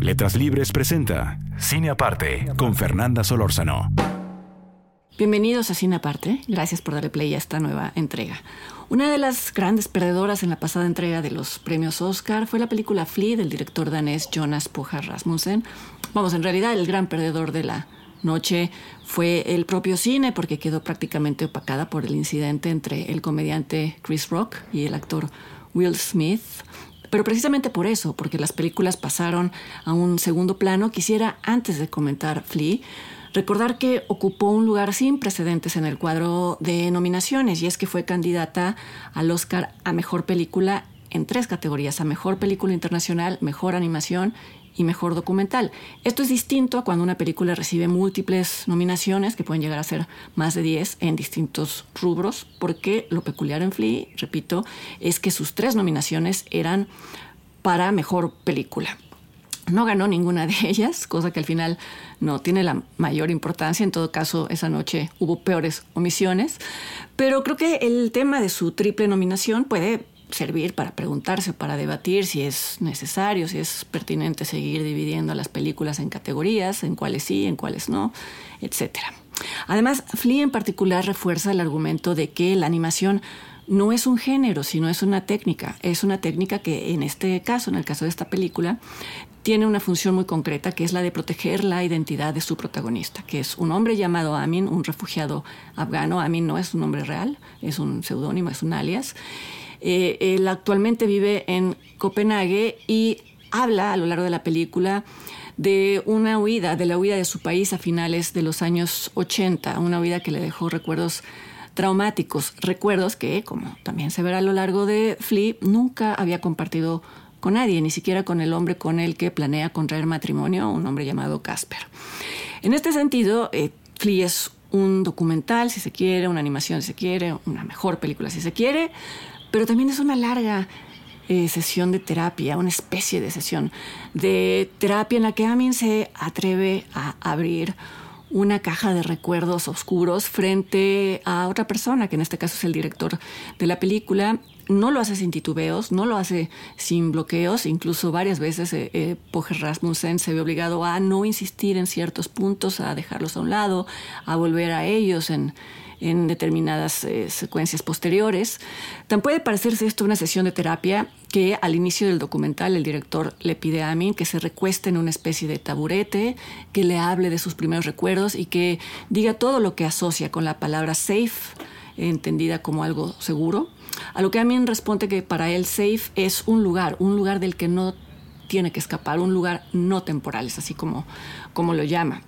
Letras Libres presenta Cine Aparte con Fernanda Solórzano. Bienvenidos a Cine Aparte. Gracias por darle play a esta nueva entrega. Una de las grandes perdedoras en la pasada entrega de los premios Oscar fue la película Flea del director danés Jonas Pojar Rasmussen. Vamos, en realidad el gran perdedor de la noche fue el propio cine porque quedó prácticamente opacada por el incidente entre el comediante Chris Rock y el actor Will Smith. Pero precisamente por eso, porque las películas pasaron a un segundo plano, quisiera, antes de comentar Flea, recordar que ocupó un lugar sin precedentes en el cuadro de nominaciones y es que fue candidata al Oscar a Mejor Película en tres categorías, a Mejor Película Internacional, Mejor Animación y Mejor Documental. Esto es distinto a cuando una película recibe múltiples nominaciones, que pueden llegar a ser más de 10 en distintos rubros, porque lo peculiar en Flea, repito, es que sus tres nominaciones eran para Mejor Película. No ganó ninguna de ellas, cosa que al final no tiene la mayor importancia. En todo caso, esa noche hubo peores omisiones. Pero creo que el tema de su triple nominación puede servir para preguntarse, para debatir si es necesario, si es pertinente seguir dividiendo las películas en categorías, en cuáles sí, en cuáles no, etc. Además, Flea en particular refuerza el argumento de que la animación no es un género, sino es una técnica. Es una técnica que en este caso, en el caso de esta película, tiene una función muy concreta que es la de proteger la identidad de su protagonista, que es un hombre llamado Amin, un refugiado afgano. Amin no es un nombre real, es un seudónimo, es un alias. Eh, él actualmente vive en Copenhague y habla a lo largo de la película de una huida, de la huida de su país a finales de los años 80, una huida que le dejó recuerdos traumáticos, recuerdos que, como también se verá a lo largo de Flea, nunca había compartido con nadie, ni siquiera con el hombre con el que planea contraer matrimonio, un hombre llamado Casper. En este sentido, eh, Flea es un documental, si se quiere, una animación, si se quiere, una mejor película, si se quiere, pero también es una larga eh, sesión de terapia, una especie de sesión de terapia en la que Amin se atreve a abrir una caja de recuerdos oscuros frente a otra persona, que en este caso es el director de la película. No lo hace sin titubeos, no lo hace sin bloqueos, incluso varias veces eh, eh Rasmussen se ve obligado a no insistir en ciertos puntos, a dejarlos a un lado, a volver a ellos en, en determinadas eh, secuencias posteriores. Tan puede parecerse esto una sesión de terapia que al inicio del documental el director le pide a Amin que se recueste en una especie de taburete, que le hable de sus primeros recuerdos y que diga todo lo que asocia con la palabra safe, entendida como algo seguro. A lo que Amin responde que para él safe es un lugar, un lugar del que no tiene que escapar, un lugar no temporal, es así como, como lo llama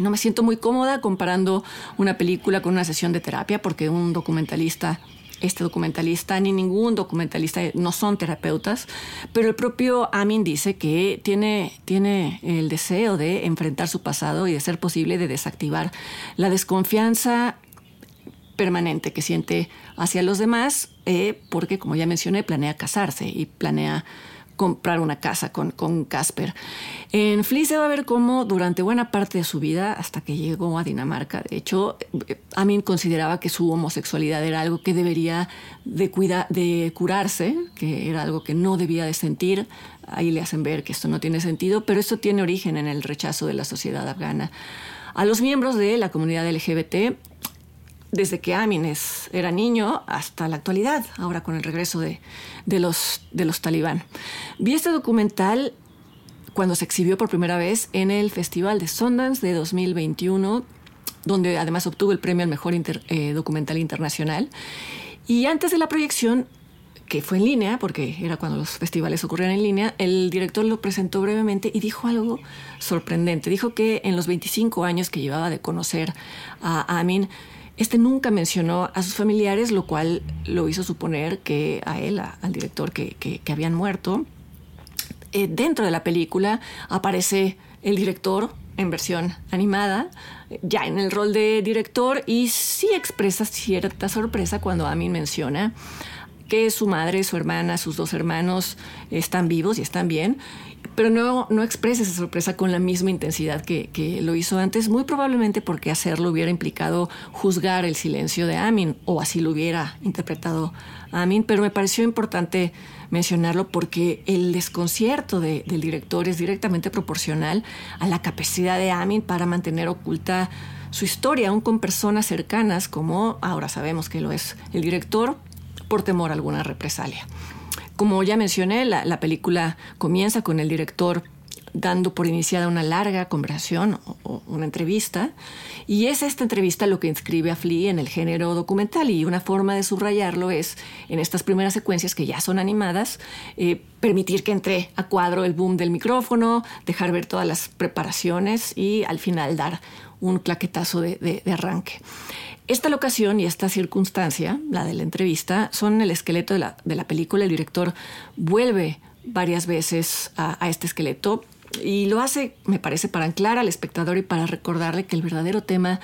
no me siento muy cómoda comparando una película con una sesión de terapia porque un documentalista este documentalista ni ningún documentalista no son terapeutas, pero el propio Amin dice que tiene, tiene el deseo de enfrentar su pasado y de ser posible de desactivar la desconfianza permanente que siente hacia los demás, eh, porque como ya mencioné, planea casarse y planea comprar una casa con, con Casper. En Flea se va a ver cómo durante buena parte de su vida, hasta que llegó a Dinamarca, de hecho, eh, Amin consideraba que su homosexualidad era algo que debería de, de curarse, que era algo que no debía de sentir. Ahí le hacen ver que esto no tiene sentido, pero esto tiene origen en el rechazo de la sociedad afgana. A los miembros de la comunidad LGBT desde que Amin era niño hasta la actualidad, ahora con el regreso de, los, de talibán. Vi este documental cuando se exhibió por primera vez en el Festival de Sundance de 2021, donde además obtuvo el premio al mejor eh, documental internacional. Y antes de la proyección, que fue en línea, porque era cuando los festivales ocurrían en línea, el director lo presentó brevemente y dijo algo sorprendente. Dijo que en los 25 años que llevaba de conocer a Amin, Este nunca mencionó a sus familiares, lo cual lo hizo suponer que a él, al director, que, habían muerto. Eh, dentro de la película aparece el director en versión animada, ya en el rol de director, y sí expresa cierta sorpresa cuando Amin menciona que su madre, su hermana, sus dos hermanos están vivos y están bien, pero no, no expresa esa sorpresa con la misma intensidad que, que, lo hizo antes, muy probablemente porque hacerlo hubiera implicado juzgar el silencio de Amin, o así lo hubiera interpretado Amin, pero me pareció importante mencionarlo porque el desconcierto del director es directamente proporcional a la capacidad de Amin para mantener oculta su historia, aún con personas cercanas, como ahora sabemos que lo es el director, por temor a alguna represalia. Como ya mencioné, la, película comienza con el director dando por iniciada una larga conversación o, una entrevista, y es esta entrevista lo que inscribe a Flea en el género documental, y una forma de subrayarlo es, en estas primeras secuencias que ya son animadas, eh, permitir que entre a cuadro el boom del micrófono, dejar ver todas las preparaciones y al final dar un claquetazo de arranque. Esta locación y esta circunstancia, la de la entrevista, son el esqueleto de la, película. El director vuelve varias veces a, este esqueleto y lo hace, me parece, para anclar al espectador y para recordarle que el verdadero tema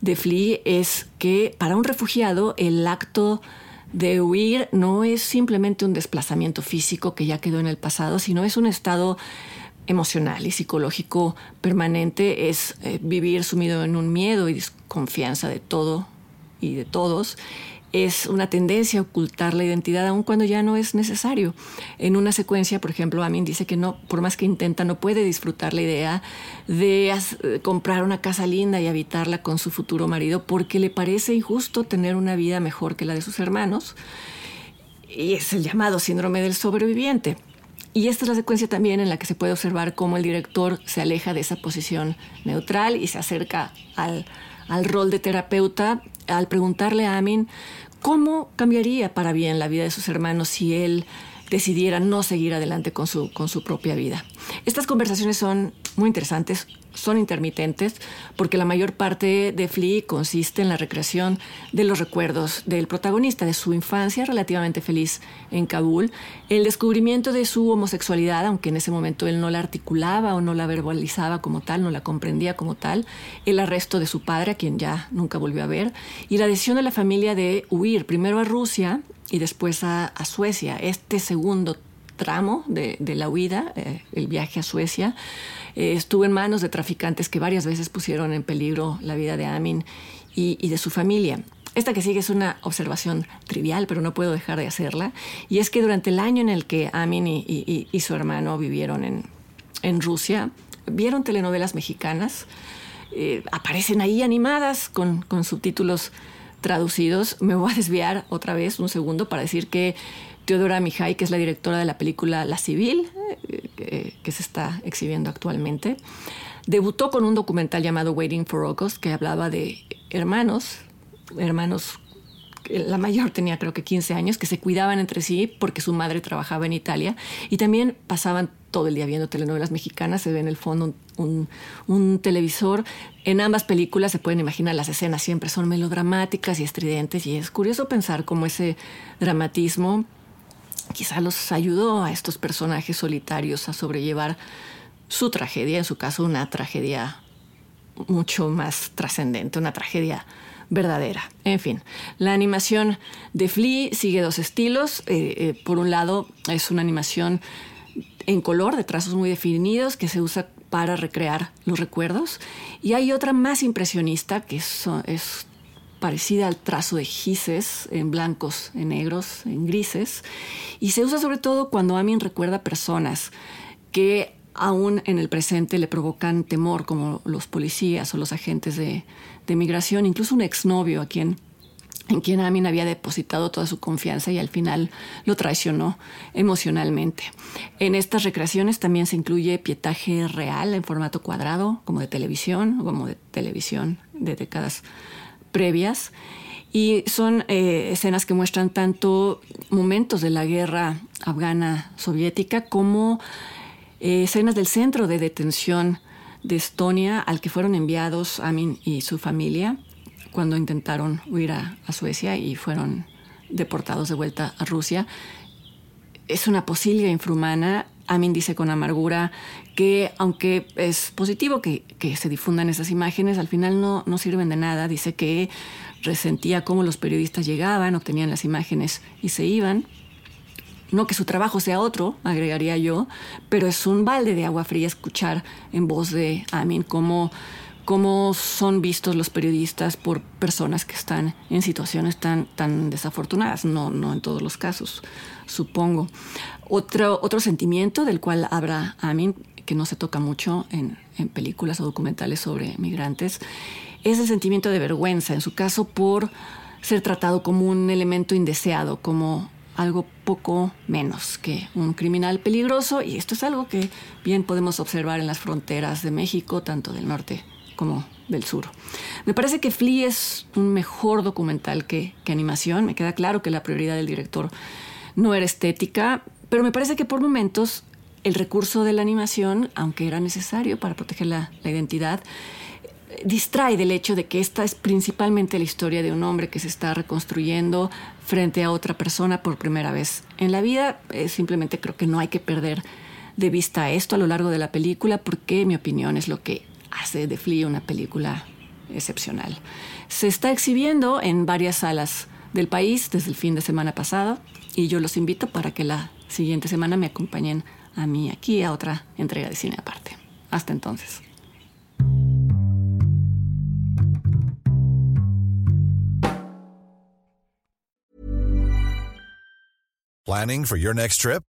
de Flea es que para un refugiado el acto de huir no es simplemente un desplazamiento físico que ya quedó en el pasado, sino es un estado emocional y psicológico permanente es eh, vivir sumido en un miedo y desconfianza de todo y de todos. Es una tendencia a ocultar la identidad aun cuando ya no es necesario. En una secuencia, por ejemplo, Amin dice que no, por más que intenta, no puede disfrutar la idea de comprar una casa linda y habitarla con su futuro marido porque le parece injusto tener una vida mejor que la de sus hermanos. Y es el llamado síndrome del sobreviviente. Y esta es la secuencia también en la que se puede observar cómo el director se aleja de esa posición neutral y se acerca al, rol de terapeuta al preguntarle a Amin cómo cambiaría para bien la vida de sus hermanos si él decidiera no seguir adelante con su, con su propia vida. Estas conversaciones son muy interesantes, son intermitentes, porque la mayor parte de Flea consiste en la recreación de los recuerdos del protagonista, de su infancia relativamente feliz en Kabul, el descubrimiento de su homosexualidad, aunque en ese momento él no la articulaba o no la verbalizaba como tal, no la comprendía como tal, el arresto de su padre, a quien ya nunca volvió a ver, y la decisión de la familia de huir primero a Rusia y después a, Suecia. Este segundo tramo de, la huida, eh, el viaje a Suecia, eh, estuvo en manos de traficantes que varias veces pusieron en peligro la vida de Amin y, de su familia. Esta que sigue es una observación trivial, pero no puedo dejar de hacerla, y es que durante el año en el que Amin y, su hermano vivieron en, Rusia, vieron telenovelas mexicanas, eh, aparecen ahí animadas con, con subtítulos traducidos. Me voy a desviar otra vez un segundo para decir que Teodora Mijay, que es la directora de la película La Civil, eh, que, se está exhibiendo actualmente, debutó con un documental llamado Waiting for August, que hablaba de hermanos, hermanos la mayor tenía creo que 15 años, que se cuidaban entre sí porque su madre trabajaba en Italia y también pasaban todo el día viendo telenovelas mexicanas, se ve en el fondo un, televisor. En ambas películas se pueden imaginar las escenas siempre son melodramáticas y estridentes y es curioso pensar cómo ese dramatismo quizá los ayudó a estos personajes solitarios a sobrellevar su tragedia, en su caso una tragedia mucho más trascendente, una tragedia verdadera. En fin, la animación de Flea sigue dos estilos. Eh, eh, por un lado, es una animación en color, de trazos muy definidos, que se usa para recrear los recuerdos. Y hay otra más impresionista, que es, parecida al trazo de gises en blancos, en negros, en grises. Y se usa sobre todo cuando Amin recuerda personas que aún en el presente le provocan temor, como los policías o los agentes de, de migración, incluso un exnovio a quien en quien Amin había depositado toda su confianza y al final lo traicionó emocionalmente. En estas recreaciones también se incluye pietaje real en formato cuadrado, como de televisión, como de televisión de décadas previas. Y son eh, escenas que muestran tanto momentos de la guerra afgana soviética como eh, escenas del centro de detención de Estonia al que fueron enviados Amin y su familia cuando intentaron huir a, Suecia y fueron deportados de vuelta a Rusia. Es una posilga infrahumana. Amin dice con amargura que aunque es positivo que, se difundan esas imágenes, al final no, no sirven de nada. Dice que resentía cómo los periodistas llegaban, obtenían las imágenes y se iban. No que su trabajo sea otro, agregaría yo, pero es un balde de agua fría escuchar en voz de Amin cómo, cómo son vistos los periodistas por personas que están en situaciones tan, tan desafortunadas, no, no en todos los casos, supongo. Otro, otro sentimiento del cual habla Amin, que no se toca mucho en, en películas o documentales sobre migrantes, es el sentimiento de vergüenza, en su caso por ser tratado como un elemento indeseado, como algo poco menos que un criminal peligroso y esto es algo que bien podemos observar en las fronteras de México, tanto del norte como del sur. Me parece que Flea es un mejor documental que, animación, me queda claro que la prioridad del director no era estética, pero me parece que por momentos el recurso de la animación, aunque era necesario para proteger la, identidad, distrae del hecho de que esta es principalmente la historia de un hombre que se está reconstruyendo frente a otra persona por primera vez en la vida. Eh, simplemente creo que no hay que perder de vista esto a lo largo de la película porque mi opinión es lo que hace de Flea una película excepcional. Se está exhibiendo en varias salas del país desde el fin de semana pasado y yo los invito para que la siguiente semana me acompañen a mí aquí a otra entrega de cine aparte. Hasta entonces. Planning for your next trip?